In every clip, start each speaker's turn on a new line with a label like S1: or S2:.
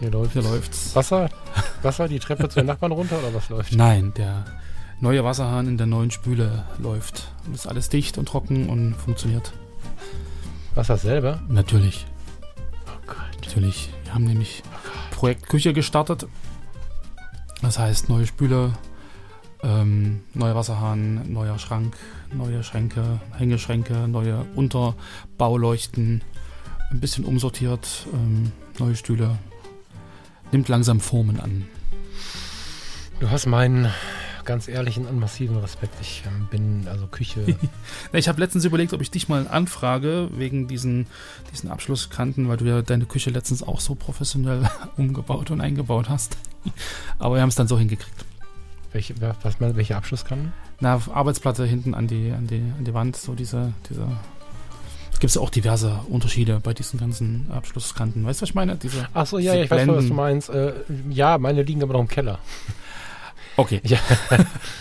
S1: Hier läuft
S2: Hier läuft's.
S1: Wasser, Wasser, die Treppe zu den Nachbarn runter oder was läuft?
S2: Nein, der neue Wasserhahn in der neuen Spüle läuft. Und ist alles dicht und trocken und funktioniert.
S1: Wasser selber?
S2: Natürlich.
S1: Oh Gott.
S2: Natürlich. Wir haben nämlich Projekt Küche gestartet. Das heißt, neue Spüle, ähm, neuer Wasserhahn, neuer Schrank, neue Schränke, Hängeschränke, neue Unterbauleuchten, ein bisschen umsortiert, ähm, neue Stühle. Nimmt langsam Formen an.
S1: Du hast meinen ganz ehrlichen und massiven Respekt. Ich ähm, bin also Küche.
S2: Ich habe letztens überlegt, ob ich dich mal anfrage wegen diesen, diesen Abschlusskanten, weil du ja deine Küche letztens auch so professionell umgebaut und eingebaut hast. Aber wir haben es dann so hingekriegt.
S1: welche, was, welche Abschlusskannen?
S2: Na, Arbeitsplatte hinten an die, an die, an die Wand, so diese, diese. Es gibt ja auch diverse Unterschiede bei diesen ganzen Abschlusskanten. Weißt du, was ich meine? Diese,
S1: Ach so, ja, ja, ich weiß, schon, was du
S2: Blenden.
S1: meinst. Äh, ja, meine liegen aber noch im Keller.
S2: Okay.
S1: Ja.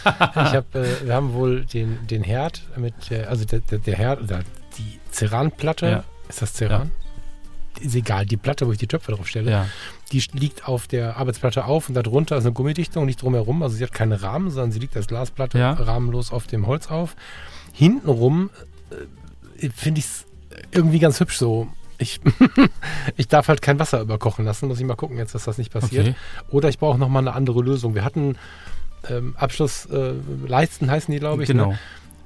S1: ich hab, äh, wir haben wohl den, den Herd mit der, also der, der, der Herd oder die Ceranplatte.
S2: Ja.
S1: Ist das Ceran? Ist egal, die Platte, wo ich die Töpfe drauf stelle.
S2: Ja.
S1: Die liegt auf der Arbeitsplatte auf und darunter ist eine Gummidichtung, nicht drumherum. Also sie hat keinen Rahmen, sondern sie liegt als Glasplatte
S2: Ja.
S1: rahmenlos auf dem Holz auf. Hintenrum äh, finde ich es irgendwie ganz hübsch so. Ich, ich darf halt kein Wasser überkochen lassen. Muss ich mal gucken jetzt, dass das nicht passiert.
S2: Okay.
S1: Oder ich brauche nochmal eine andere Lösung. Wir hatten ähm, Abschlussleisten, äh, heißen die, glaube ich.
S2: Genau.
S1: Ne?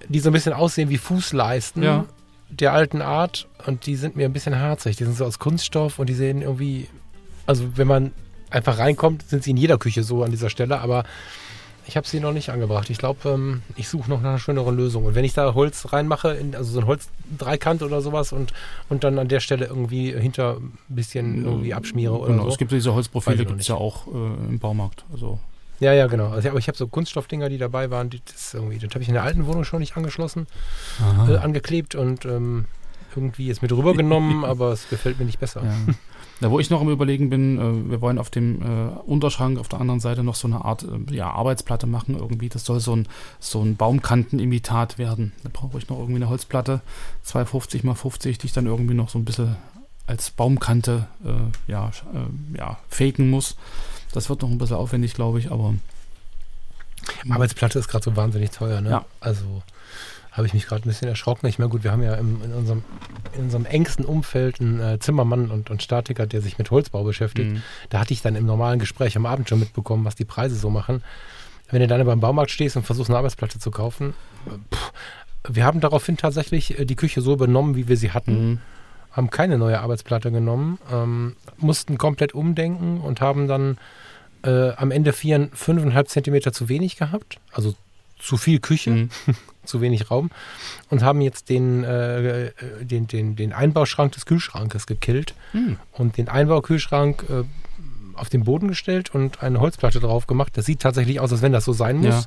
S1: Die so ein bisschen aussehen wie Fußleisten
S2: Ja.
S1: der alten Art. Und die sind mir ein bisschen harzig. Die sind so aus Kunststoff und die sehen irgendwie, also wenn man einfach reinkommt, sind sie in jeder Küche so an dieser Stelle. Aber ich habe sie noch nicht angebracht. Ich glaube, ähm, ich suche noch nach einer schöneren Lösung. Und wenn ich da Holz reinmache, in, also so ein Holzdreikant oder sowas und, und dann an der Stelle irgendwie hinter ein bisschen irgendwie abschmiere oder
S2: Genau,
S1: so.
S2: es gibt diese Holzprofile, gibt es ja auch äh, im Baumarkt. Also,
S1: Ja, ja, genau. Also, aber ich habe so Kunststoffdinger, die dabei waren. Die, das irgendwie, das habe ich in der alten Wohnung schon nicht angeschlossen, äh, angeklebt und ähm, irgendwie ist mit rübergenommen, aber es gefällt mir nicht besser.
S2: Ja. Da, wo ich noch am Überlegen bin, äh, wir wollen auf dem äh, Unterschrank auf der anderen Seite noch so eine Art äh, ja, Arbeitsplatte machen irgendwie. Das soll so ein, so ein Baumkantenimitat werden. Da brauche ich noch irgendwie eine Holzplatte, 250 mal 50, die ich dann irgendwie noch so ein bisschen als Baumkante äh, ja, äh, ja, faken muss. Das wird noch ein bisschen aufwendig, glaube ich, aber
S1: Arbeitsplatte ist gerade so wahnsinnig teuer, ne?
S2: Ja.
S1: Also habe ich mich gerade ein bisschen erschrocken. Ich meine, gut, wir haben ja im, in, unserem, in unserem engsten Umfeld einen äh, Zimmermann und, und Statiker, der sich mit Holzbau beschäftigt.
S2: Mhm.
S1: Da hatte ich dann im normalen Gespräch am Abend schon mitbekommen, was die Preise so machen. Wenn du dann beim Baumarkt stehst und versuchst, eine Arbeitsplatte zu kaufen, pff, wir haben daraufhin tatsächlich äh, die Küche so übernommen, wie wir sie hatten.
S2: Mhm.
S1: haben keine neue Arbeitsplatte genommen, ähm, mussten komplett umdenken und haben dann äh, am Ende vier, fünfeinhalb Zentimeter zu wenig gehabt, also zu viel Küche,
S2: Mhm.
S1: zu wenig Raum und haben jetzt den, äh, äh, den, den, den Einbauschrank des Kühlschrankes gekillt
S2: Mhm.
S1: und den Einbaukühlschrank äh, auf den Boden gestellt und eine Holzplatte drauf gemacht. Das sieht tatsächlich aus, als wenn das so sein muss.
S2: Ja.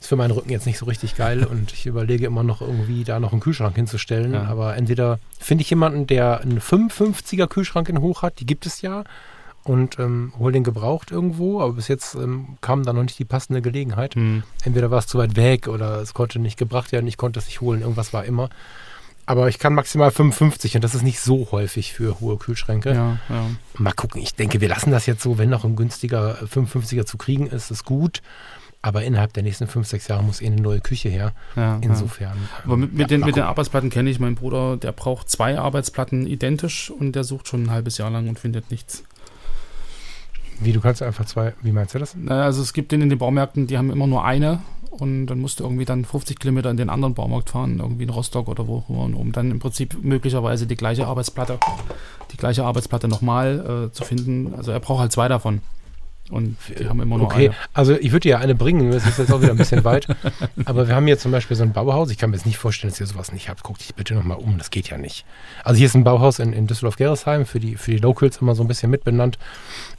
S1: Ist für meinen Rücken jetzt nicht so richtig geil und ich überlege immer noch irgendwie da noch einen Kühlschrank hinzustellen.
S2: Ja.
S1: Aber entweder finde ich jemanden, der einen 55er Kühlschrank in hoch hat, die gibt es ja, und ähm, hol den gebraucht irgendwo, aber bis jetzt ähm, kam da noch nicht die passende Gelegenheit.
S2: Mhm.
S1: Entweder war es zu weit weg oder es konnte nicht gebracht werden, ich konnte es nicht holen, irgendwas war immer. Aber ich kann maximal 55 und das ist nicht so häufig für hohe Kühlschränke.
S2: Ja, ja.
S1: Mal gucken, ich denke, wir lassen das jetzt so, wenn noch ein günstiger 55er zu kriegen ist, ist gut. Aber innerhalb der nächsten 5, 6 Jahre muss eh eine neue Küche her.
S2: ja, ja.
S1: Insofern.
S2: Aber mit,
S1: ja,
S2: mit, den,
S1: mal
S2: mit den. Arbeitsplatten kenne ich meinen Bruder, der braucht zwei Arbeitsplatten identisch und der sucht schon ein halbes Jahr lang und findet nichts.
S1: Wie, du kannst einfach zwei, wie meinst du das?
S2: Also es gibt den in den Baumärkten, die haben immer nur eine und dann musst du irgendwie dann 50 Kilometer in den anderen Baumarkt fahren, irgendwie in Rostock oder wo, um dann im Prinzip möglicherweise die gleiche Arbeitsplatte, die gleiche Arbeitsplatte nochmal äh, zu finden. Also er braucht halt zwei davon. Und die haben immer nur
S1: Okay,
S2: eine.
S1: also ich würde dir ja eine bringen, das ist jetzt auch wieder ein bisschen weit. Aber wir haben hier zum Beispiel so ein Bauhaus. Ich kann mir jetzt nicht vorstellen, dass ihr sowas nicht habt. Guck dich bitte nochmal um, das geht ja nicht. Also hier ist ein Bauhaus in, in Düsseldorf-Geresheim, für die, für die Locals immer so ein bisschen mitbenannt.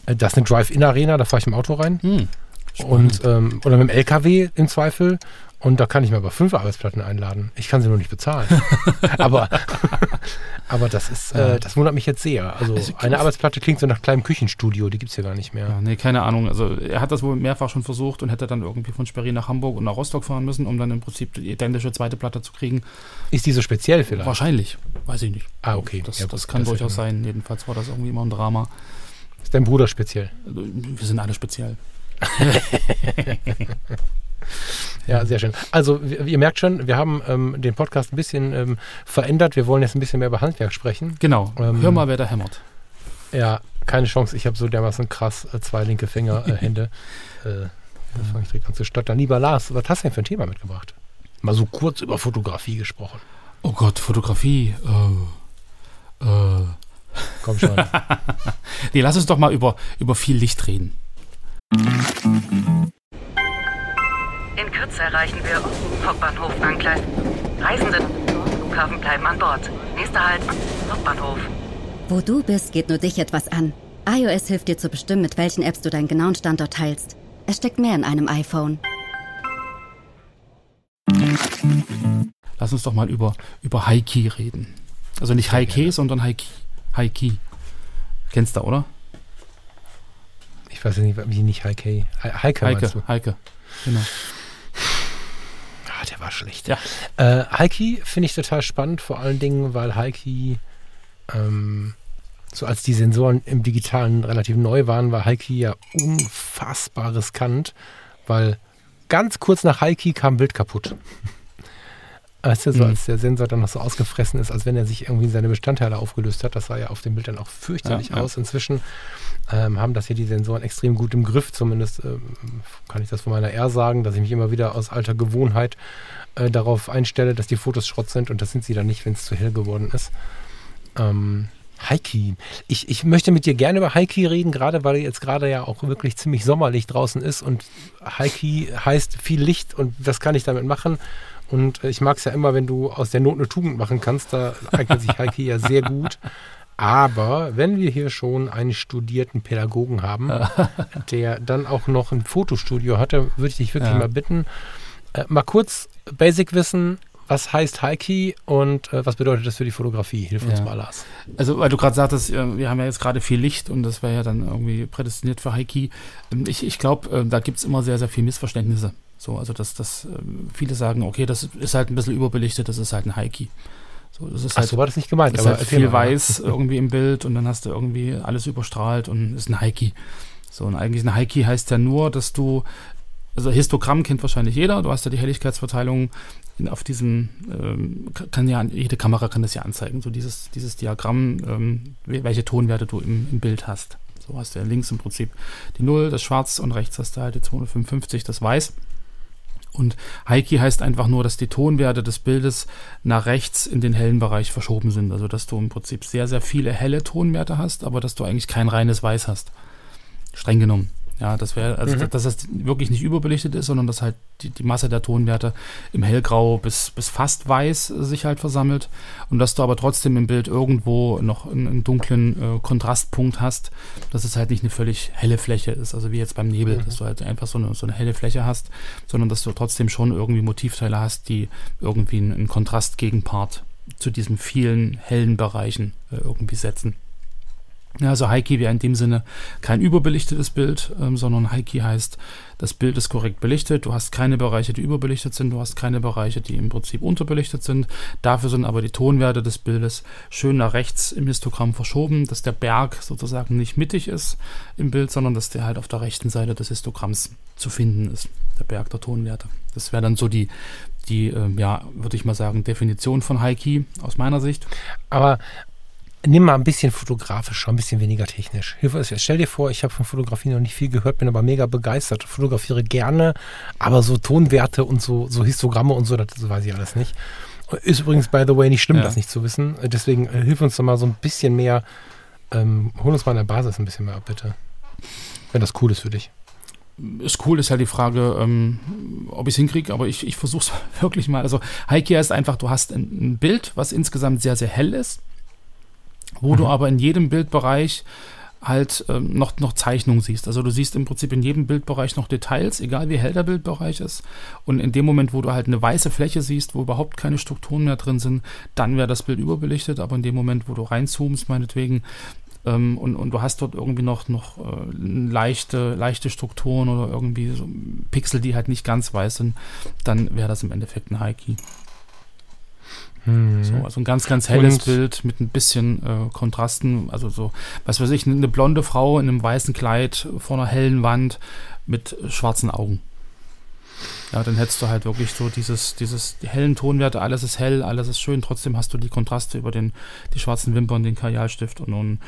S1: Äh, Das ist eine Drive-In-Arena, da fahre ich im Auto rein.
S2: Hm.
S1: Und, ähm, oder mit dem LKW im Zweifel. Und da kann ich mir aber fünf Arbeitsplatten einladen. Ich kann sie nur nicht bezahlen. aber, aber das ist, äh, das wundert mich jetzt sehr. Also eine Arbeitsplatte klingt so nach kleinem Küchenstudio, die gibt es hier gar nicht mehr.
S2: Ja, nee, keine Ahnung. Also er hat das wohl mehrfach schon versucht und hätte dann irgendwie von Sperry nach Hamburg und nach Rostock fahren müssen, um dann im Prinzip die identische zweite Platte zu kriegen.
S1: Ist die so speziell vielleicht?
S2: Wahrscheinlich. Weiß ich nicht.
S1: Ah, okay.
S2: Das,
S1: Ja,
S2: das kann
S1: das
S2: durchaus sein. Jedenfalls war das irgendwie immer ein Drama.
S1: Ist dein Bruder speziell?
S2: Also, Wir sind alle speziell.
S1: Ja, sehr schön. Also, ihr merkt schon, wir haben ähm, den Podcast ein bisschen ähm, verändert. Wir wollen jetzt ein bisschen mehr über Handwerk sprechen.
S2: Genau.
S1: Ähm,
S2: Hör mal, wer da hämmert.
S1: Ja, keine Chance. Ich habe so dermaßen krass äh, zwei linke Finger, äh, Hände. Äh, da fange ich direkt an zu stottern. Lieber Lars, was hast du denn für ein Thema mitgebracht? Mal so kurz über Fotografie gesprochen.
S2: Oh Gott, Fotografie. Äh, äh.
S1: Komm schon.
S2: Nee, lass uns doch mal über, über viel Licht reden.
S3: In Kürze erreichen wir Hauptbahnhof Angleis. Reisende Flughafen bleiben an Bord. Nächster Halt Hauptbahnhof.
S4: Wo du bist, geht nur dich etwas an. iOS hilft dir zu bestimmen, mit welchen Apps du deinen genauen Standort teilst. Es steckt mehr in einem iPhone.
S2: Lass uns doch mal über, über High-Key reden. Also nicht High-Key, sondern High-Key. High-Key. Kennst du, oder?
S1: Ich weiß nicht, wie nicht Heike. He- Heike, meinst du?
S2: Heike, Heike. Genau.
S1: Ah, der war schlecht.
S2: Ja.
S1: Äh, Heiki finde ich total spannend, vor allen Dingen, weil Heiki, ähm, so als die Sensoren im Digitalen relativ neu waren, war Heiki ja unfassbar riskant, weil ganz kurz nach Heiki kam Bild kaputt. Weißt du, so
S2: Mhm.
S1: als der Sensor dann noch so ausgefressen ist, als wenn er sich irgendwie in seine Bestandteile aufgelöst hat. Das sah ja auf dem Bild dann auch fürchterlich
S2: Ja, ja.
S1: aus. Inzwischen ähm, haben das hier die Sensoren extrem gut im Griff. Zumindest ähm, kann ich das von meiner R sagen, dass ich mich immer wieder aus alter Gewohnheit äh, darauf einstelle, dass die Fotos Schrott sind und das sind sie dann nicht, wenn es zu hell geworden ist. Ähm, Heiki. Ich, ich möchte mit dir gerne über Heiki reden, gerade weil jetzt gerade ja auch wirklich ziemlich sommerlich draußen ist und Heiki heißt viel Licht und was kann ich damit machen? Und äh, ich mag es ja immer, wenn du aus der Not eine Tugend machen kannst, da eignet sich Heiki ja sehr gut. Aber wenn wir hier schon einen studierten Pädagogen haben, der dann auch noch ein Fotostudio hatte, würde ich dich wirklich
S2: Ja.
S1: mal bitten, äh, mal kurz Basic-Wissen, was heißt Heiki und äh, was bedeutet das für die Fotografie? Hilf uns
S2: Ja.
S1: mal, Lars.
S2: Also, weil du gerade sagtest, äh, wir haben ja jetzt gerade viel Licht und das wäre ja dann irgendwie prädestiniert für High-Key. Ähm, Ich, ich glaube, äh, da gibt es immer sehr, sehr viel Missverständnisse. So, also, dass, dass ähm, viele sagen, okay, das ist halt ein bisschen überbelichtet, das ist halt ein High-Key. So, das ist
S1: Ach
S2: halt,
S1: so war das nicht gemeint,
S2: ist
S1: aber
S2: halt viel weiß irgendwie im Bild und dann hast du irgendwie alles überstrahlt und ist ein High-Key. So, und eigentlich ein High-Key heißt ja nur, dass du, also Histogramm kennt wahrscheinlich jeder, du hast ja die Helligkeitsverteilung in, auf diesem, ähm, kann ja, jede Kamera kann das ja anzeigen, so dieses, dieses Diagramm, ähm, wel- welche Tonwerte du im, im Bild hast. So hast du ja links im Prinzip die 0, das Schwarz und rechts hast du halt die 255, das Weiß. Und High-Key heißt einfach nur, dass die Tonwerte des Bildes nach rechts in den hellen Bereich verschoben sind. Also dass du im Prinzip sehr, sehr viele helle Tonwerte hast, aber dass du eigentlich kein reines Weiß hast. Streng genommen. Ja, das wäre, also
S1: Mhm.
S2: dass das wirklich nicht überbelichtet ist, sondern dass halt die, die Masse der Tonwerte im Hellgrau bis, bis fast weiß äh, sich halt versammelt und dass du aber trotzdem im Bild irgendwo noch einen, einen dunklen äh, Kontrastpunkt hast, dass es halt nicht eine völlig helle Fläche ist, also wie jetzt beim Nebel, dass du halt einfach so eine, so eine helle Fläche hast, sondern dass du trotzdem schon irgendwie Motivteile hast, die irgendwie einen, einen Kontrastgegenpart zu diesen vielen hellen Bereichen äh, irgendwie setzen. Ja, also High-Key wäre in dem Sinne kein überbelichtetes Bild, ähm, sondern High-Key heißt, das Bild ist korrekt belichtet, du hast keine Bereiche, die überbelichtet sind, du hast keine Bereiche, die im Prinzip unterbelichtet sind. Dafür sind aber die Tonwerte des Bildes schön nach rechts im Histogramm verschoben, dass der Berg sozusagen nicht mittig ist im Bild, sondern dass der halt auf der rechten Seite des Histogramms zu finden ist, der Berg der Tonwerte. Das wäre dann so die, die ähm, ja, würde ich mal sagen, Definition von High-Key aus meiner Sicht.
S1: Aber nimm mal ein bisschen fotografischer, ein bisschen weniger technisch. Stell dir vor, ich habe von Fotografie noch nicht viel gehört, bin aber mega begeistert. Fotografiere gerne, aber so Tonwerte und so, so Histogramme und so, das weiß ich alles nicht. Ist übrigens, by the way, nicht schlimm,
S2: Ja.
S1: das nicht zu wissen. Deswegen äh, hilf uns doch mal so ein bisschen mehr, ähm, hol uns mal an der Basis ein bisschen mehr ab, bitte. Wenn das cool ist für dich.
S2: ist cool, ist halt die Frage, ähm, ob ich es hinkriege, aber ich, ich versuche es wirklich mal. Also Heike ist einfach, du hast ein, ein Bild, was insgesamt sehr, sehr hell ist, wo du aber in jedem Bildbereich halt ähm, noch, noch Zeichnung siehst. Also du siehst im Prinzip in jedem Bildbereich noch Details, egal wie hell der Bildbereich ist. Und in dem Moment, wo du halt eine weiße Fläche siehst, wo überhaupt keine Strukturen mehr drin sind, dann wäre das Bild überbelichtet. Aber in dem Moment, wo du reinzoomst, meinetwegen, ähm, und, und du hast dort irgendwie noch, noch äh, leichte, leichte Strukturen oder irgendwie so Pixel, die halt nicht ganz weiß sind, dann wäre das im Endeffekt ein High-Key.
S1: Mhm.
S2: So, also ein ganz, ganz helles
S1: Und-
S2: Bild mit ein bisschen äh, Kontrasten. Also so, was weiß ich, eine blonde Frau in einem weißen Kleid vor einer hellen Wand mit schwarzen Augen. Ja, dann hättest du halt wirklich so dieses, dieses, die hellen Tonwerte, alles ist hell, alles ist schön, trotzdem hast du die Kontraste über den, die schwarzen Wimpern, den Kajalstift und nun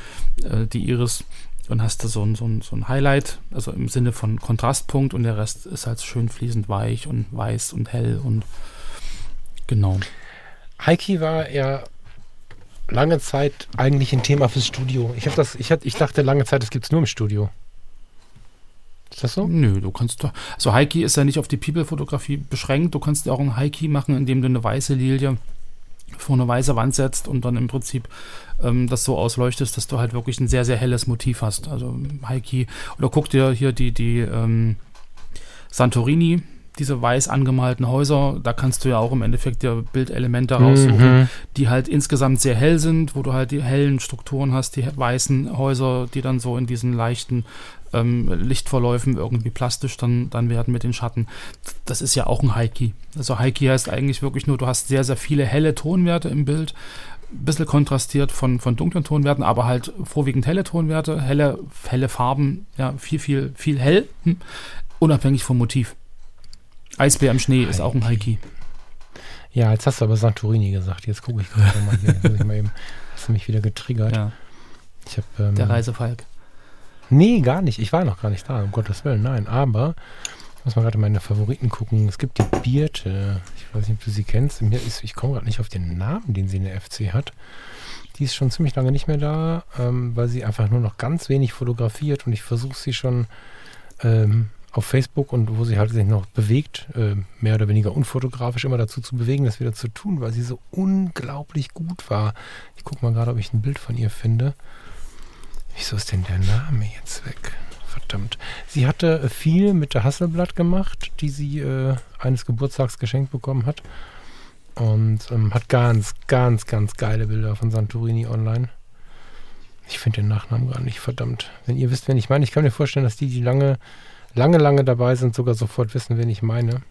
S2: äh, die Iris und hast du so ein, so, ein, so ein Highlight, also im Sinne von Kontrastpunkt und der Rest ist halt schön fließend weich und weiß und hell und genau.
S1: Heiki war ja lange Zeit eigentlich ein Thema fürs Studio. Ich, das, ich, hab, ich dachte lange Zeit, das gibt es nur im Studio. Ist das so?
S2: Nö, du kannst doch. Also Heiki ist ja nicht auf die People-Fotografie beschränkt. Du kannst ja auch ein Heiki machen, indem du eine weiße Lilie vor eine weiße Wand setzt und dann im Prinzip ähm, das so ausleuchtest, dass du halt wirklich ein sehr, sehr helles Motiv hast. Also Heiki. Oder guck dir hier die, die ähm, Santorini, diese weiß angemalten Häuser, da kannst du ja auch im Endeffekt dir Bildelemente raussuchen,
S1: Mhm.
S2: die halt insgesamt sehr hell sind, wo du halt die hellen Strukturen hast, die weißen Häuser, die dann so in diesen leichten ähm, Lichtverläufen irgendwie plastisch dann, dann werden mit den Schatten. Das ist ja auch ein Heiki. Also Heiki heißt eigentlich wirklich nur, du hast sehr, sehr viele helle Tonwerte im Bild, ein bisschen kontrastiert von, von dunklen Tonwerten, aber halt vorwiegend helle Tonwerte, helle, helle Farben, ja, viel, viel, viel hell, hm, unabhängig vom Motiv. Eisbär im Schnee ist auch ein Heiki.
S1: Ja, jetzt hast du aber Santorini gesagt. Jetzt gucke ich gerade mal hier. Muss ich mal eben, hast du mich wieder getriggert.
S2: Ja,
S1: Ich hab, ähm,
S2: der Reisefalk.
S1: Nee, gar nicht. Ich war noch gar nicht da, um Gottes Willen. Nein, aber ich muss mal gerade meine Favoriten gucken. Es gibt die Birte. Ich weiß nicht, ob du sie kennst. Mir ist, ich komme gerade nicht auf den Namen, den sie in der FC hat. Die ist schon ziemlich lange nicht mehr da, ähm, weil sie einfach nur noch ganz wenig fotografiert und ich versuche sie schon ähm, auf Facebook und wo sie halt sich noch bewegt, äh, mehr oder weniger unfotografisch immer dazu zu bewegen, das wieder zu tun, weil sie so unglaublich gut war. Ich gucke mal gerade, ob ich ein Bild von ihr finde. Wieso ist denn der Name jetzt weg? Verdammt. Sie hatte äh, viel mit der Hasselblatt gemacht, die sie äh, eines Geburtstags geschenkt bekommen hat. Und ähm, hat ganz, ganz, ganz geile Bilder von Santorini online. Ich finde den Nachnamen gar nicht, verdammt. Wenn ihr wisst, wen ich meine, ich kann mir vorstellen, dass die, die lange, lange, lange dabei sind, sogar sofort wissen, wen ich meine.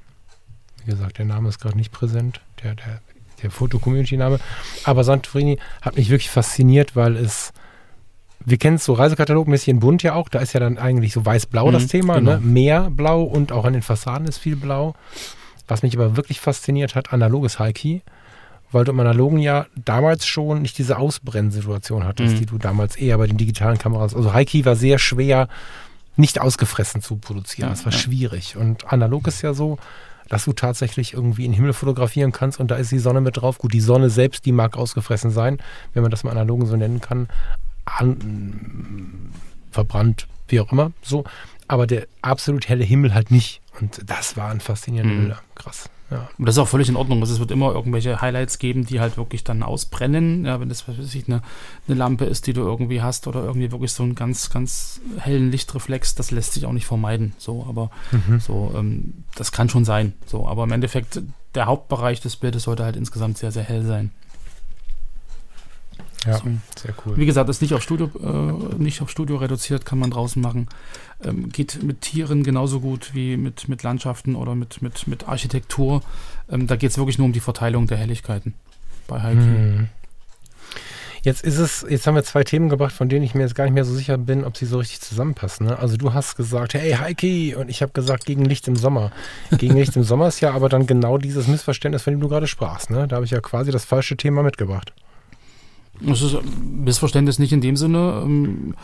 S1: Wie gesagt, der Name ist gerade nicht präsent, der, der, der Foto-Community-Name. Aber Santorini hat mich wirklich fasziniert, weil es wir kennen es so Reisekatalogmäßig in Bunt ja auch. Da ist ja dann eigentlich so weiß-blau das
S2: Mhm,
S1: Thema.
S2: genau.
S1: Ne? Mehr blau und auch an den Fassaden ist viel blau. Was mich aber wirklich fasziniert hat, analoges Heiki. Weil du im Analogen ja damals schon nicht diese Ausbrennsituation hattest,
S2: Mhm.
S1: die du damals eher bei den digitalen Kameras. Also Heiki war sehr schwer, nicht ausgefressen zu produzieren.
S2: Ja,
S1: das war
S2: ja.
S1: schwierig. Und analog ist ja so, dass du tatsächlich irgendwie in den Himmel fotografieren kannst und da ist die Sonne mit drauf. Gut, die Sonne selbst, die mag ausgefressen sein, wenn man das mal analogen so nennen kann. An, verbrannt, wie auch immer, so. Aber der absolut helle Himmel halt nicht. Und das waren faszinierende
S2: Mhm.
S1: Bilder. Krass. Ja.
S2: Und das ist auch völlig in Ordnung. Also es wird immer irgendwelche Highlights geben, die halt wirklich dann ausbrennen. Ja, wenn das was weiß ich, eine, eine Lampe ist, die du irgendwie hast oder irgendwie wirklich so einen ganz, ganz hellen Lichtreflex, das lässt sich auch nicht vermeiden. So, aber
S1: Mhm.
S2: so, ähm, das kann schon sein. So, aber im Endeffekt, der Hauptbereich des Bildes sollte halt insgesamt sehr, sehr hell sein.
S1: Ja, sehr cool.
S2: Wie gesagt, ist nicht auf Studio, äh, nicht auf Studio reduziert, kann man draußen machen. Ähm, geht mit Tieren genauso gut wie mit, mit Landschaften oder mit, mit, mit Architektur. Ähm, da geht es wirklich nur um die Verteilung der Helligkeiten bei Heiki.
S1: Mhm. Jetzt ist es, jetzt haben wir zwei Themen gebracht, von denen ich mir jetzt gar nicht mehr so sicher bin, ob sie so richtig zusammenpassen. Ne? Also du hast gesagt, hey Heiki, und ich habe gesagt, gegen Licht im Sommer. Gegen Licht im Sommer ist ja aber dann genau dieses Missverständnis, von dem du gerade sprachst. Ne? Da habe ich ja quasi das falsche Thema mitgebracht.
S2: Das ist ein Missverständnis nicht in dem Sinne. Ähm,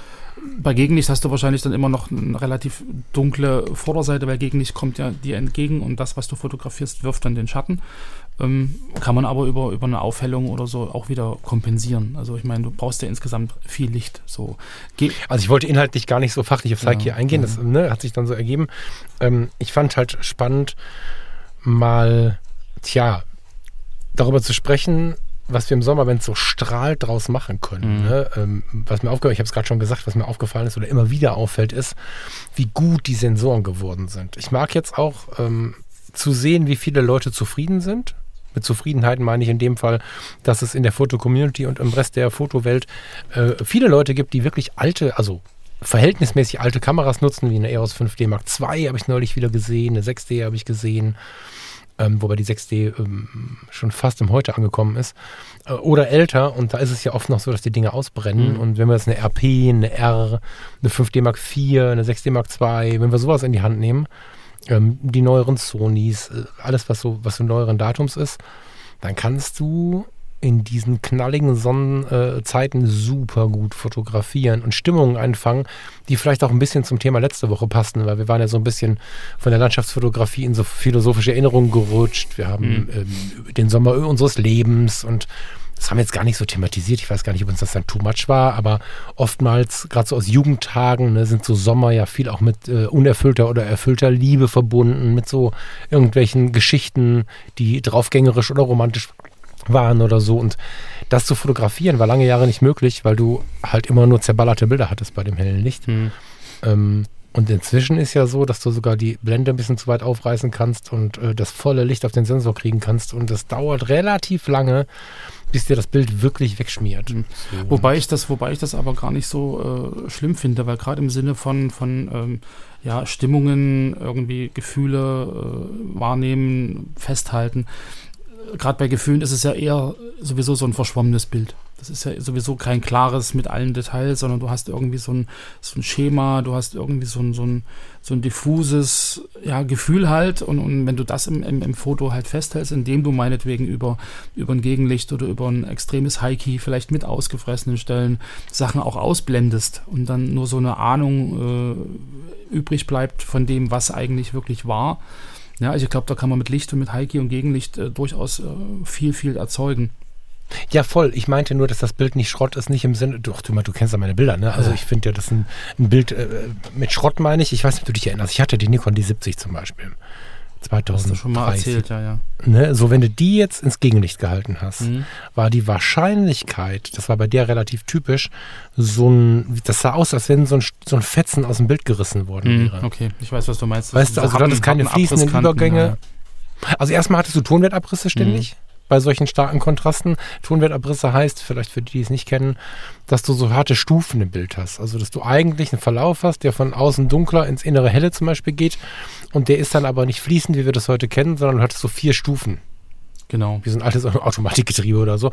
S2: bei Gegenlicht hast du wahrscheinlich dann immer noch eine relativ dunkle Vorderseite, weil Gegenlicht kommt ja dir entgegen und das, was du fotografierst, wirft dann den Schatten. Ähm, kann man aber über, über eine Aufhellung oder so auch wieder kompensieren. Also ich meine, du brauchst ja insgesamt viel Licht. So. Ge
S1: Also ich wollte inhaltlich gar nicht so fachlich auf Heiki
S2: Ja,
S1: eingehen,
S2: ja.
S1: das ne, hat sich dann so ergeben. Ähm, ich fand halt spannend, mal, tja, darüber zu sprechen, was wir im Sommer, wenn es so strahlt, draus machen können.
S2: Mhm.
S1: Ne? Ähm, was mir aufgefallen, ich habe es gerade schon gesagt, was mir aufgefallen ist oder immer wieder auffällt, ist, wie gut die Sensoren geworden sind. Ich mag jetzt auch ähm, zu sehen, wie viele Leute zufrieden sind. Mit Zufriedenheit meine ich in dem Fall, dass es in der Foto-Community und im Rest der Fotowelt äh, viele Leute gibt, die wirklich alte, also verhältnismäßig alte Kameras nutzen, wie eine EOS 5D Mark II habe ich neulich wieder gesehen, eine 6D habe ich gesehen, ähm, wobei die 6D ähm, schon fast im Heute angekommen ist, äh, oder älter und da ist es ja oft noch so, dass die Dinge ausbrennen
S2: Mhm.
S1: und wenn wir jetzt eine RP, eine R, eine 5D Mark IV, eine 6D Mark II, wenn wir sowas in die Hand nehmen, ähm, die neueren Sonys, äh, alles was so, was so neueren Datums ist, dann kannst du in diesen knalligen Sonnenzeiten super gut fotografieren und Stimmungen einfangen, die vielleicht auch ein bisschen zum Thema letzte Woche passten, weil wir waren ja so ein bisschen von der Landschaftsfotografie in so philosophische Erinnerungen gerutscht. Wir haben ähm, den Sommer unseres Lebens und das haben wir jetzt gar nicht so thematisiert. Ich weiß gar nicht, ob uns das dann too much war, aber oftmals, gerade so aus Jugendtagen, ne, sind so Sommer ja viel auch mit äh, unerfüllter oder erfüllter Liebe verbunden, mit so irgendwelchen Geschichten, die draufgängerisch oder romantisch waren oder so. Und das zu fotografieren war lange Jahre nicht möglich, weil du halt immer nur zerballerte Bilder hattest bei dem hellen Licht.
S2: Mhm.
S1: Ähm, und inzwischen ist ja so, dass du sogar die Blende ein bisschen zu weit aufreißen kannst und äh, das volle Licht auf den Sensor kriegen kannst. Und das dauert relativ lange, bis dir das Bild wirklich wegschmiert. So.
S2: Wobei ich das, wobei ich das aber gar nicht so äh, schlimm finde, weil gerade im Sinne von, von ähm, ja, Stimmungen, irgendwie Gefühle äh, wahrnehmen, festhalten. Gerade bei Gefühlen ist es ja eher sowieso so ein verschwommenes Bild. Das ist ja sowieso kein klares mit allen Details, sondern du hast irgendwie so ein, so ein Schema, du hast irgendwie so ein, so ein, so ein diffuses ja, Gefühl halt. Und, und wenn du das im, im, im Foto halt festhältst, indem du meinetwegen über, über ein Gegenlicht oder über ein extremes High-Key, vielleicht mit ausgefressenen Stellen, Sachen auch ausblendest und dann nur so eine Ahnung äh, übrig bleibt von dem, was eigentlich wirklich war. Ja, also ich glaube, da kann man mit Licht und mit High-Key und Gegenlicht äh, durchaus äh, viel, viel erzeugen.
S1: Ja, voll. Ich meinte nur, dass das Bild nicht Schrott ist, nicht im Sinne. Doch, du, du kennst ja meine Bilder, ne? Also ich finde ja, das ist ein, ein Bild äh, mit Schrott, meine ich. Ich weiß nicht, ob du dich erinnerst. Ich hatte die Nikon D70 zum Beispiel.
S2: Hast
S1: 2030.
S2: du schon mal erzählt, ja, ja.
S1: Ne? So, wenn du die jetzt ins Gegenlicht gehalten hast,
S2: Mhm.
S1: war die Wahrscheinlichkeit, das war bei der relativ typisch, so ein, das sah aus, als wenn so ein, so ein Fetzen aus dem Bild gerissen worden
S2: Mhm,
S1: wäre.
S2: okay, ich weiß, was du meinst.
S1: Weißt du, also du hattest keine fließenden Übergänge. Also erstmal hattest du Tonwertabrisse ständig. Bei solchen starken Kontrasten. Tonwertabrisse heißt, vielleicht für die, die es nicht kennen, dass du so harte Stufen im Bild hast. Also, dass du eigentlich einen Verlauf hast, der von außen dunkler ins innere helle zum Beispiel geht. Und der ist dann aber nicht fließend, wie wir das heute kennen, sondern du hattest so vier Stufen.
S2: Genau.
S1: Wie so ein altes Automatikgetriebe oder so.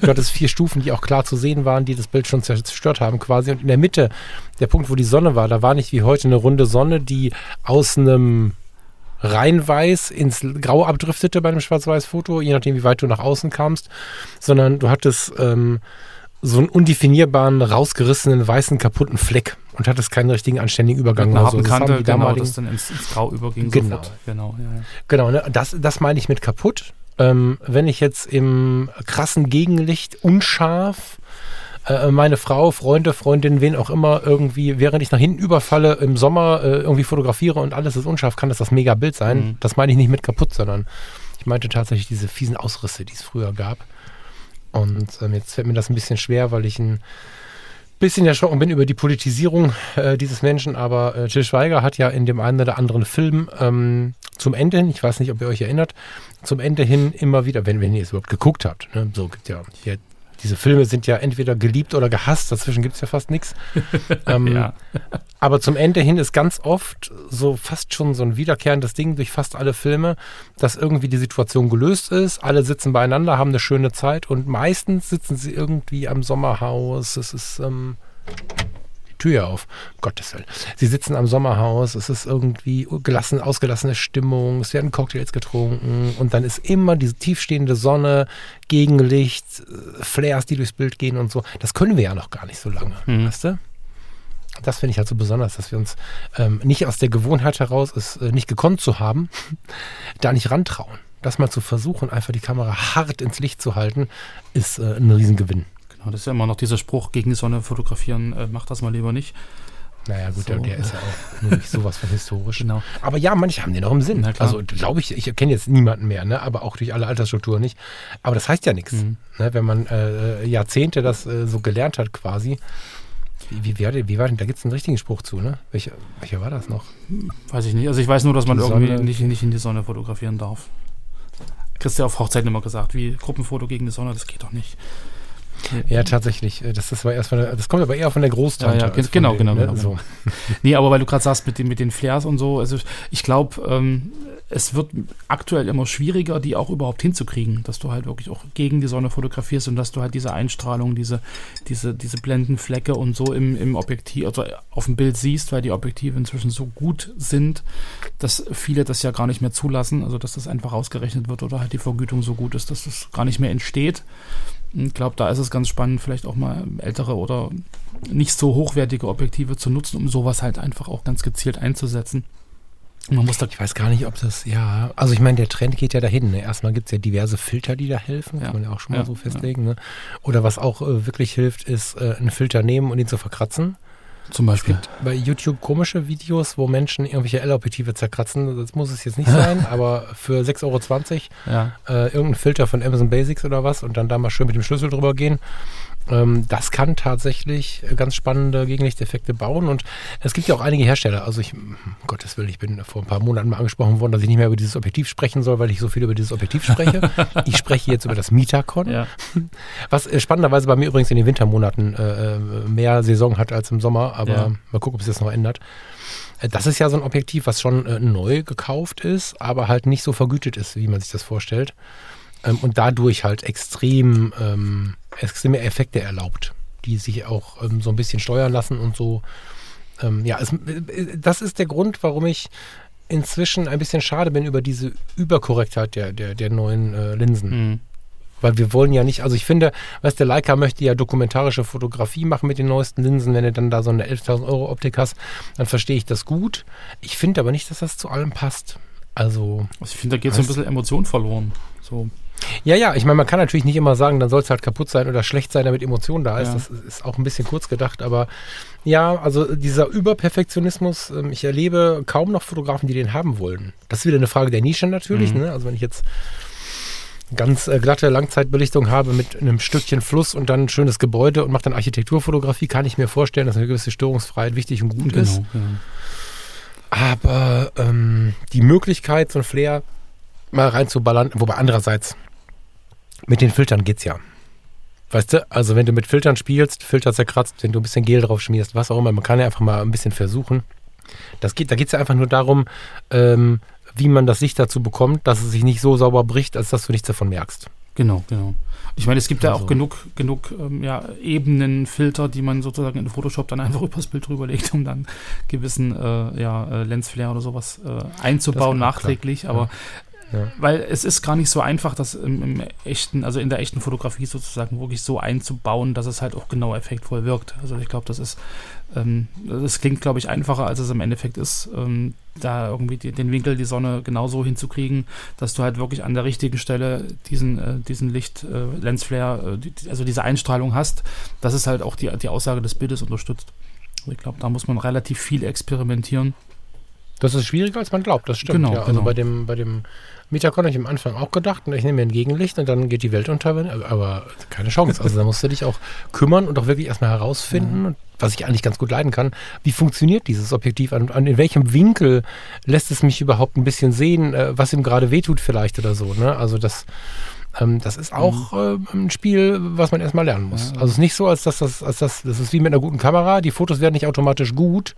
S1: Du hattest vier Stufen, die auch klar zu sehen waren, die das Bild schon zerstört haben quasi. Und in der Mitte, der Punkt, wo die Sonne war, da war nicht wie heute eine runde Sonne, die aus einem reinweiß ins Grau abdriftete bei einem Schwarz-Weiß-Foto, je nachdem, wie weit du nach außen kamst, sondern du hattest ähm, so einen undefinierbaren, rausgerissenen, weißen, kaputten Fleck und hattest keinen richtigen anständigen Übergang.
S2: Mit einer
S1: oder so.
S2: harten
S1: Das haben
S2: Kante,
S1: die
S2: genau,
S1: damaligen-
S2: das dann ins, ins Grau überging
S1: Genau.
S2: sofort. Genau, ja, ja.
S1: Genau, ne? das, das meine ich mit kaputt. Ähm, wenn ich jetzt im krassen Gegenlicht unscharf äh, meine Frau, Freunde, Freundin, wen auch immer irgendwie, während ich nach hinten überfalle, im Sommer äh, irgendwie fotografiere und alles ist unscharf, kann das das mega Bild sein.
S2: Mhm.
S1: Das meine ich nicht mit kaputt, sondern ich meinte tatsächlich diese fiesen Ausrisse, die es früher gab. Und ähm, jetzt fällt mir das ein bisschen schwer, weil ich ein bisschen erschrocken bin über die Politisierung äh, dieses Menschen, aber äh, Till Schweiger hat ja in dem einen oder anderen Film ähm, zum Ende hin, ich weiß nicht, ob ihr euch erinnert, zum Ende hin immer wieder, wenn, wenn ihr es überhaupt geguckt habt, ne, so gibt ja, ja, diese Filme sind ja entweder geliebt oder gehasst, dazwischen gibt es ja fast nichts. Ähm,
S2: Ja.
S1: aber zum Ende hin ist ganz oft so fast schon so ein wiederkehrendes Ding durch fast alle Filme, dass irgendwie die Situation gelöst ist, alle sitzen beieinander, haben eine schöne Zeit und meistens sitzen sie irgendwie am Sommerhaus. Es ist ähm, Tür auf, um Gottes Willen. Sie sitzen am Sommerhaus, es ist irgendwie gelassen, ausgelassene Stimmung, es werden Cocktails getrunken und dann ist immer diese tiefstehende Sonne, Gegenlicht, äh, Flares, die durchs Bild gehen und so. Das können wir ja noch gar nicht so lange,
S2: Mhm.
S1: weißt du? Das finde ich halt so besonders, dass wir uns ähm, nicht aus der Gewohnheit heraus, es äh, nicht gekonnt zu haben, da nicht rantrauen. Das mal zu versuchen, einfach die Kamera hart ins Licht zu halten, ist äh, ein Riesengewinn.
S2: Genau, das ist ja immer noch dieser Spruch, gegen die Sonne fotografieren, äh, mach das mal lieber nicht.
S1: Naja, gut,
S2: So.
S1: der, der ist ja auch nur nicht sowas von historisch.
S2: Genau.
S1: Aber ja, manche haben den noch im Sinn. Also glaube ich, ich kenne jetzt niemanden mehr, ne? aber auch durch alle Altersstrukturen nicht. Aber das heißt ja nichts.
S2: Mhm.
S1: Ne? Wenn man äh, Jahrzehnte das äh, so gelernt hat quasi. Wie, wie, war, denn- wie war denn, da gibt es einen richtigen Spruch zu, ne? Welcher, welcher war das noch?
S2: Weiß ich nicht. Also ich weiß nur, dass man irgendwie nicht, nicht in die Sonne fotografieren darf. Ja auf Hochzeiten immer gesagt, wie Gruppenfoto gegen die Sonne, das geht doch nicht.
S1: Ja, tatsächlich. äh, Das, das war erst von der, das kommt aber eher von der Großtante.
S2: Ja, ja,
S1: von
S2: genau,
S1: den,
S2: genau,
S1: ne?
S2: genau,
S1: So.
S2: Nee, aber weil du gerade sagst, mit den, mit den Flares und so, also ich glaube, ähm, es wird aktuell immer schwieriger, die auch überhaupt hinzukriegen, dass du halt wirklich auch gegen die Sonne fotografierst und dass du halt diese Einstrahlung, diese, diese, diese Blendenflecke und so im, im Objektiv, also auf dem Bild siehst, weil die Objektive inzwischen so gut sind, dass viele das ja gar nicht mehr zulassen, also dass das einfach ausgerechnet wird oder halt die Vergütung so gut ist, dass das gar nicht mehr entsteht. Ich glaube, da ist es ganz spannend, vielleicht auch mal ältere oder nicht so hochwertige Objektive zu nutzen, um sowas halt einfach auch ganz gezielt einzusetzen. Man muss da
S1: Ich weiß gar nicht, ob das, ja, also ich meine, der Trend geht ja dahin. Ne? Erstmal gibt es ja diverse Filter, die da helfen,
S2: Ja.
S1: kann man ja auch schon mal
S2: Ja,
S1: so festlegen. Ne? Oder was auch äh, wirklich hilft, ist äh, einen Filter nehmen und ihn zu verkratzen.
S2: Zum
S1: Es
S2: Beispiel.
S1: gibt bei YouTube komische Videos, wo Menschen irgendwelche L-Objektive zerkratzen. Das muss es jetzt nicht sein, aber für 6,20 Euro
S2: Ja,
S1: äh, irgendein Filter von Amazon Basics oder was und dann da mal schön mit dem Schlüssel drüber gehen. Ähm, das kann tatsächlich äh, ganz spannende Gegenlichteffekte bauen und es gibt ja auch einige Hersteller. Also ich, um Gottes Willen, ich bin vor ein paar Monaten mal angesprochen worden, dass ich nicht mehr über dieses Objektiv sprechen soll, weil ich so viel über dieses Objektiv spreche. ich spreche jetzt über das Mitacon,
S2: ja.
S1: was äh, spannenderweise bei mir übrigens in den Wintermonaten äh, äh, mehr Saison hat als im Sommer, aber
S2: Ja.
S1: mal gucken, ob sich das noch ändert. Das ist ja so ein Objektiv, was schon äh, neu gekauft ist, aber halt nicht so vergütet ist, wie man sich das vorstellt. Ähm, und dadurch halt extrem, ähm, extreme Effekte erlaubt, die sich auch ähm, so ein bisschen steuern lassen und so. Ähm, ja, es, äh, das ist der Grund, warum ich inzwischen ein bisschen schade bin über diese Überkorrektheit der, der, der neuen äh, Linsen.
S2: Mhm.
S1: Weil wir wollen ja nicht, also ich finde, weißt der Leica möchte ja dokumentarische Fotografie machen mit den neuesten Linsen. Wenn du dann da so eine 11.000 Euro Optik hast, dann verstehe ich das gut. Ich finde aber nicht, dass das zu allem passt. Also,
S2: Also ich finde, da geht so ein bisschen Emotion verloren. So.
S1: Ja, ja, ich meine, man kann natürlich nicht immer sagen, dann soll es halt kaputt sein oder schlecht sein, damit Emotion da ist.
S2: Ja.
S1: Das ist auch ein bisschen kurz gedacht, aber ja, also dieser Überperfektionismus, ähm, ich erlebe kaum noch Fotografen, die den haben wollen. Das ist wieder eine Frage der Nische natürlich.
S2: Mhm.
S1: Ne? Also wenn ich jetzt ganz äh, glatte Langzeitbelichtung habe mit einem Stückchen Fluss und dann ein schönes Gebäude und mache dann Architekturfotografie, kann ich mir vorstellen, dass eine gewisse Störungsfreiheit wichtig und gut ist.
S2: Genau. genau.
S1: Aber ähm, die Möglichkeit, so ein Flair mal reinzuballern, wobei andererseits mit den Filtern geht's ja. Weißt du, also wenn du mit Filtern spielst, Filter zerkratzt, wenn du ein bisschen Gel drauf schmierst, was auch immer, man kann ja einfach mal ein bisschen versuchen. Das geht, da geht es ja einfach nur darum, ähm, wie man das Licht dazu bekommt, dass es sich nicht so sauber bricht, als dass du nichts davon merkst.
S2: Genau, genau. Ich meine, es gibt ja
S1: Also-
S2: auch genug, genug ähm, ja, Ebenenfilter, die man sozusagen in Photoshop dann einfach übers Bild drüber legt, um dann gewissen äh, ja, äh, Lensflare oder sowas äh, einzubauen
S1: ist klar.
S2: nachträglich. Aber Weil es ist gar nicht so einfach, das im, im echten, also in der echten Fotografie sozusagen wirklich so einzubauen, dass es halt auch genau effektvoll wirkt. Also ich glaube, das ist, ähm, das klingt, glaube ich, einfacher, als es im Endeffekt ist, ähm, da irgendwie die, den Winkel, die Sonne genauso hinzukriegen, dass du halt wirklich an der richtigen Stelle diesen, äh, diesen Licht, äh, Lensflare, äh, die, also diese Einstrahlung hast, dass es halt auch die, die Aussage des Bildes unterstützt. Also ich glaube, da muss man relativ viel experimentieren.
S1: Das ist schwieriger, als man glaubt, das stimmt.
S2: Genau,
S1: ja. Also
S2: genau.
S1: bei dem, bei dem Metacon habe ich am Anfang auch gedacht, ich nehme mir ein Gegenlicht und dann geht die Welt unter, aber- keine Chance. Also da musst du dich auch kümmern und auch wirklich erstmal herausfinden, und was ich eigentlich ganz gut leiden kann, wie funktioniert dieses Objektiv, an, an in welchem Winkel lässt es mich überhaupt ein bisschen sehen, äh, was ihm gerade wehtut vielleicht oder so. Ne? Also das, ähm, das ist auch äh, ein Spiel, was man erstmal lernen muss. Also es ist nicht so, als dass das, als das, das ist wie mit einer guten Kamera, die Fotos werden nicht automatisch gut.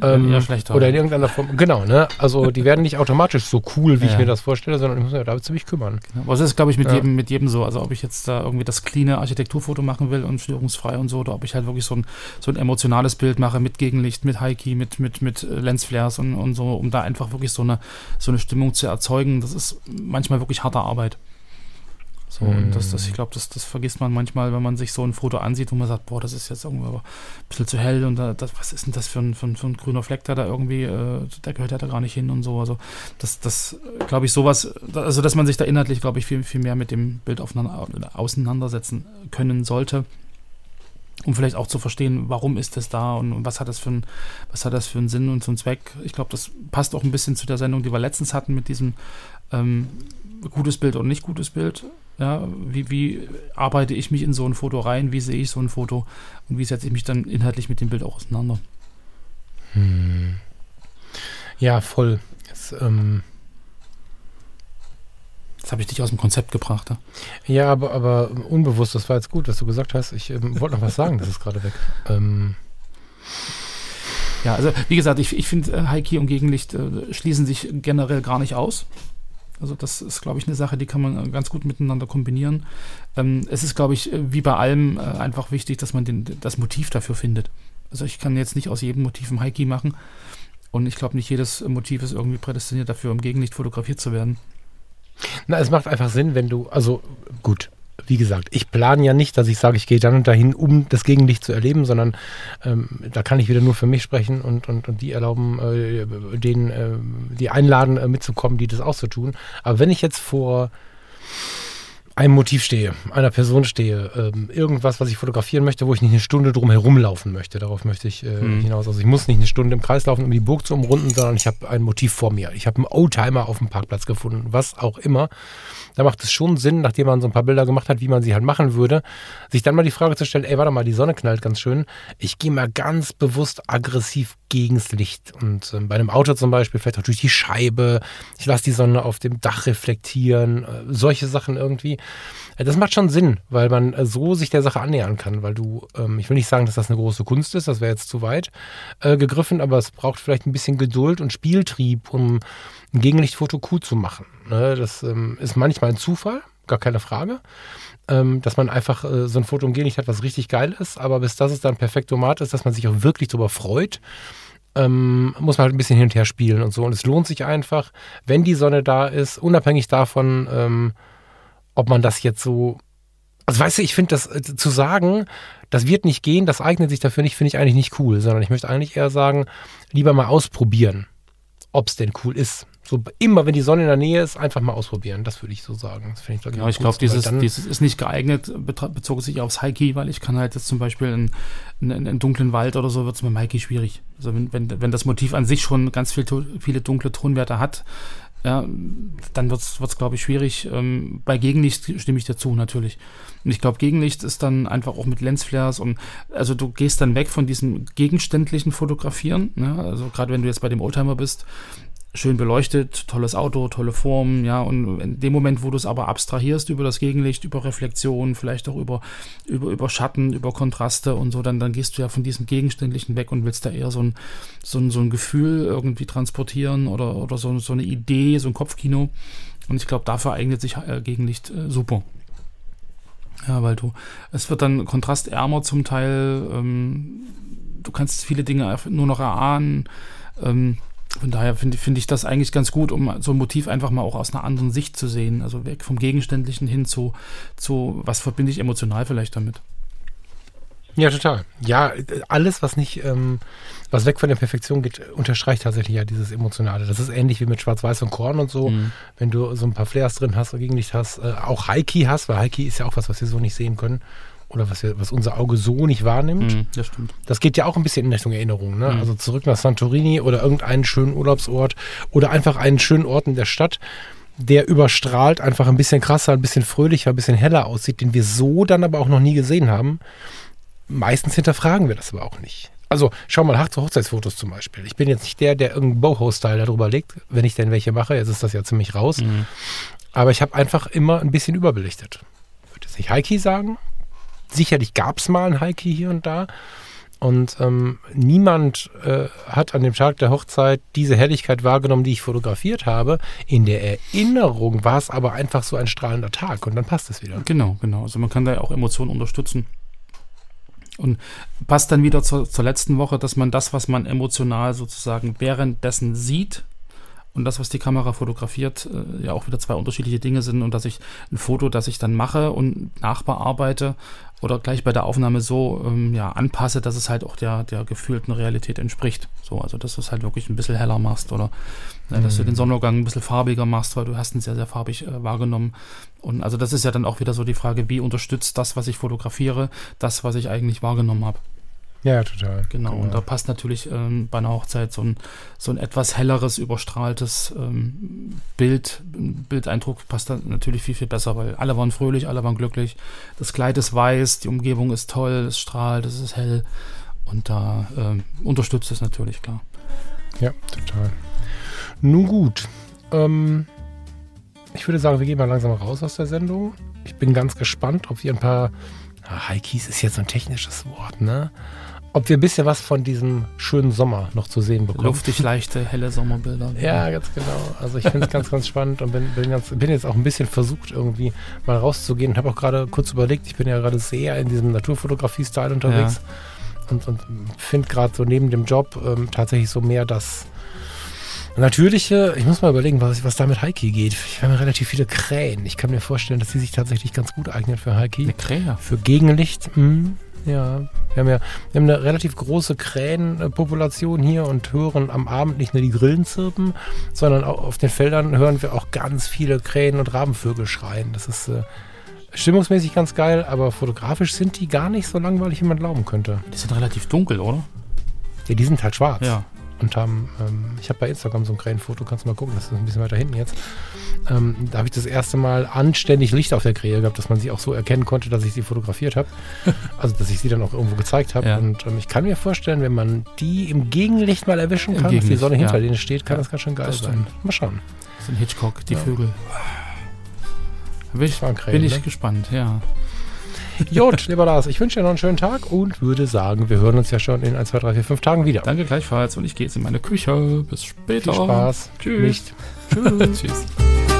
S1: Ähm. Oder in irgendeiner Form. Genau, ne? Also die werden nicht automatisch so cool, wie ich
S2: Ja.
S1: mir das vorstelle, sondern ich muss mich dazu mich kümmern.
S2: Aber es ist, glaube ich, mit,
S1: Ja.
S2: jedem, mit jedem so. Also ob ich jetzt da irgendwie das cleane Architekturfoto machen will und störungsfrei und so, oder ob ich halt wirklich so ein, so ein emotionales Bild mache mit Gegenlicht, mit High-Key, mit, mit, mit äh, Lensflares und, und so, um da einfach wirklich so eine, so eine Stimmung zu erzeugen. Das ist manchmal wirklich harte Arbeit. So, und das, das, ich glaube, das, das vergisst man manchmal, wenn man sich so ein Foto ansieht, wo man sagt, boah, das ist jetzt irgendwie aber ein bisschen zu hell und da, das, was ist denn das für ein, für ein, für ein grüner Fleck, der da irgendwie, äh, der gehört ja da gar nicht hin und so. Also das, das glaube ich, sowas, also dass man sich da inhaltlich, glaube ich, viel, viel mehr mit dem Bild aufeinander, auseinandersetzen können sollte. um vielleicht auch zu verstehen, warum ist das da und was hat das für ein, was hat das für einen Sinn und so einen Zweck. Ich glaube, das passt auch ein bisschen zu der Sendung, die wir letztens hatten mit diesem ähm, gutes Bild und nicht gutes Bild. Ja, wie, wie arbeite ich mich in so ein Foto rein? Wie sehe ich so ein Foto? Und wie setze ich mich dann inhaltlich mit dem Bild auch auseinander?
S1: Hm. Ja, voll. Es, ähm
S2: Jetzt habe ich dich aus dem Konzept gebracht. Ja,
S1: ja aber, aber unbewusst, das war jetzt gut, was du gesagt hast. Ich ähm, wollte noch was sagen, das ist gerade weg. Ähm
S2: ja, also wie gesagt, ich, ich finde, äh, Heiki und Gegenlicht äh, schließen sich generell gar nicht aus. Also das ist, glaube ich, eine Sache, die kann man äh, ganz gut miteinander kombinieren. Ähm, es ist, glaube ich, äh, wie bei allem äh, einfach wichtig, dass man den, das Motiv dafür findet. Also ich kann jetzt nicht aus jedem Motiv ein Heiki machen. Und ich glaube, nicht jedes Motiv ist irgendwie prädestiniert dafür, im Gegenlicht fotografiert zu werden.
S1: Na, es macht einfach Sinn, wenn du, also gut, wie gesagt, ich plane ja nicht, dass ich sage, ich gehe dann und dahin, um das Gegenlicht zu erleben, sondern ähm, da kann ich wieder nur für mich sprechen und, und, und die erlauben, äh, denen, äh, die einladen, äh, mitzukommen, die das auch so tun. Aber wenn ich jetzt vor einem Motiv stehe, einer Person stehe, ähm, irgendwas, was ich fotografieren möchte, wo ich nicht eine Stunde drum herumlaufen möchte. Darauf möchte ich äh, mhm. hinaus. Also ich muss nicht eine Stunde im Kreis laufen, um die Burg zu umrunden, sondern ich habe ein Motiv vor mir. Ich habe einen Oldtimer auf dem Parkplatz gefunden, was auch immer da macht es schon Sinn, nachdem man so ein paar Bilder gemacht hat, wie man sie halt machen würde, sich dann mal die Frage zu stellen, ey, warte mal, die Sonne knallt ganz schön. Ich gehe mal ganz bewusst aggressiv gegens Licht. Und ähm, bei einem Auto zum Beispiel vielleicht auch durch die Scheibe. Ich lasse die Sonne auf dem Dach reflektieren. Äh, solche Sachen irgendwie. Äh, das macht schon Sinn, weil man äh, so sich der Sache annähern kann. Weil du, ähm, ich will nicht sagen, dass das eine große Kunst ist, das wäre jetzt zu weit äh, gegriffen, aber es braucht vielleicht ein bisschen Geduld und Spieltrieb, um ein Gegenlichtfoto cool zu machen. Ne? Das ähm, ist manchmal ein Zufall, gar keine Frage. Ähm, dass man einfach äh, so ein Foto im Gegenlicht hat, was richtig geil ist, aber bis das es dann perfekt Tomat ist, dass man sich auch wirklich darüber freut, ähm, muss man halt ein bisschen hin und her spielen und so. Und es lohnt sich einfach, wenn die Sonne da ist, unabhängig davon, ähm, ob man das jetzt so. Also weißt du, ich finde das äh, zu sagen, das wird nicht gehen, das eignet sich dafür nicht, finde ich eigentlich nicht cool, sondern ich möchte eigentlich eher sagen, lieber mal ausprobieren, ob es denn cool ist. So immer, wenn die Sonne in der Nähe ist, einfach mal ausprobieren. Das würde ich so sagen. Das
S2: ich, ja, ich glaube, dieses, dieses ist nicht geeignet, bezog sich aufs Hiking, weil ich kann halt jetzt zum Beispiel in, in, in einen dunklen Wald oder so, wird es mit dem Hiking schwierig. Also wenn, wenn, wenn das Motiv an sich schon ganz viel, viele dunkle Tonwerte hat, ja, dann wird es, glaube ich, schwierig. Ähm, bei Gegenlicht stimme ich dazu, natürlich. Und ich glaube, Gegenlicht ist dann einfach auch mit Lensflares und also du gehst dann weg von diesem gegenständlichen Fotografieren. Ne? Also gerade wenn du jetzt bei dem Oldtimer bist, schön beleuchtet, tolles Auto, tolle Form, ja, und in dem Moment, wo du es aber abstrahierst über das Gegenlicht, über Reflexion, vielleicht auch über, über, über Schatten, über Kontraste und so, dann, dann gehst du ja von diesem Gegenständlichen weg und willst da eher so ein, so ein, so ein Gefühl irgendwie transportieren oder, oder so, so eine Idee, so ein Kopfkino. Und ich glaube, dafür eignet sich äh, Gegenlicht äh, super. Ja, weil du, es wird dann kontrastärmer zum Teil, ähm, du kannst viele Dinge nur noch erahnen, ähm, von daher finde find ich das eigentlich ganz gut, um so ein Motiv einfach mal auch aus einer anderen Sicht zu sehen. Also weg vom Gegenständlichen hin zu, zu was verbinde ich emotional vielleicht damit.
S1: Ja, total. Ja, alles, was nicht, ähm, was weg von der Perfektion geht, unterstreicht tatsächlich ja dieses Emotionale. Das ist ähnlich wie mit Schwarz-Weiß und Korn und so. Mhm. Wenn du so ein paar Flares drin hast, Gegenlicht hast, äh, auch Heiki hast, weil Heiki ist ja auch was, was wir so nicht sehen können oder was, wir, was unser Auge so nicht wahrnimmt. Mm, das stimmt. Das geht ja auch ein bisschen in Richtung Erinnerung. Ne? Mm. Also zurück nach Santorini oder irgendeinen schönen Urlaubsort oder einfach einen schönen Ort in der Stadt, der überstrahlt, einfach ein bisschen krasser, ein bisschen fröhlicher, ein bisschen heller aussieht, den wir so dann aber auch noch nie gesehen haben. Meistens hinterfragen wir das aber auch nicht. Also schau mal nach zu Hochzeitsfotos zum Beispiel. Ich bin jetzt nicht der, der irgendeinen Boho-Style darüber legt, wenn ich denn welche mache. Jetzt ist das ja ziemlich raus. Mhm. Aber ich habe einfach immer ein bisschen überbelichtet. Ich würde jetzt nicht Heiki sagen, sicherlich gab es mal ein Heike hier und da. Und ähm, niemand äh, hat an dem Tag der Hochzeit diese Helligkeit wahrgenommen, die ich fotografiert habe. In der Erinnerung war es aber einfach so ein strahlender Tag und dann passt es wieder.
S2: Genau, genau. Also man kann da auch Emotionen unterstützen. Und passt dann wieder zur, zur letzten Woche, dass man das, was man emotional sozusagen währenddessen sieht, und das, was die Kamera fotografiert, äh, ja auch wieder zwei unterschiedliche Dinge sind und dass ich ein Foto, das ich dann mache und nachbearbeite oder gleich bei der Aufnahme so ähm, ja, anpasse, dass es halt auch der, der gefühlten Realität entspricht. So, also dass du es halt wirklich ein bisschen heller machst oder äh, dass du den Sonnenuntergang ein bisschen farbiger machst, weil du hast ihn sehr, sehr farbig äh, wahrgenommen. Und also das ist ja dann auch wieder so die Frage, wie unterstützt das, was ich fotografiere, das, was ich eigentlich wahrgenommen habe.
S1: Ja, total.
S2: Genau, und da passt natürlich ähm, bei einer Hochzeit so ein, so ein etwas helleres, überstrahltes ähm, Bild, Bildeindruck passt da natürlich viel, viel besser, weil alle waren fröhlich, alle waren glücklich. Das Kleid ist weiß, die Umgebung ist toll, es strahlt, es ist hell und da ähm, unterstützt es natürlich, klar.
S1: Ja, total. Nun gut. Ähm, ich würde sagen, wir gehen mal langsam raus aus der Sendung. Ich bin ganz gespannt, ob wir ein paar. Ah, High Keys ist jetzt so ein technisches Wort, ne? Ob wir ein bisschen was von diesem schönen Sommer noch zu sehen bekommen.
S2: Luftig leichte, helle Sommerbilder.
S1: Ja, ganz genau. Also ich finde es ganz, ganz spannend und bin, bin, ganz, bin jetzt auch ein bisschen versucht, irgendwie mal rauszugehen und habe auch gerade kurz überlegt, ich bin ja gerade sehr in diesem Naturfotografie-Style unterwegs und, und finde gerade so neben dem Job ähm, tatsächlich so mehr das Natürliche, ich muss mal überlegen, was, was da mit Heiki geht. Ich habe relativ viele Krähen. Ich kann mir vorstellen, dass die sich tatsächlich ganz gut eignen für Heiki.
S2: Eine Krähe.
S1: Für Gegenlicht. Hm, ja, wir haben ja wir haben eine relativ große Krähenpopulation hier und hören am Abend nicht nur die Grillen zirpen, sondern auch auf den Feldern hören wir auch ganz viele Krähen und Rabenvögel schreien. Das ist äh, stimmungsmäßig ganz geil, aber fotografisch sind die gar nicht so langweilig, wie man glauben könnte.
S2: Die sind relativ dunkel, oder?
S1: Ja, die sind halt schwarz.
S2: Ja.
S1: Und haben, ähm, ich habe bei Instagram so ein Krähenfoto, kannst du mal gucken, das ist ein bisschen weiter hinten jetzt. Ähm, da habe ich das erste Mal anständig Licht auf der Krähe gehabt, dass man sie auch so erkennen konnte, dass ich sie fotografiert habe. also, dass ich sie dann auch irgendwo gezeigt habe.
S2: Ja.
S1: Und ähm, ich kann mir vorstellen, wenn man die im Gegenlicht mal erwischen
S2: Im
S1: kann, dass die Sonne hinter
S2: ja.
S1: denen steht, kann
S2: Ja,
S1: das ganz schön geil sein. Mal schauen.
S2: Das sind Hitchcock, die. Vögel. Bin ich, bin ich
S1: ne?
S2: gespannt, ja.
S1: Jod, lieber Lars, ich wünsche dir noch einen schönen Tag und würde sagen, wir hören uns ja schon in 1, 2, 3, 4, 5 Tagen wieder.
S2: Danke gleichfalls und ich gehe jetzt in meine Küche. Bis später.
S1: Viel Spaß.
S2: Tschüss.
S1: Nicht.
S2: Tschüss. Tschüss.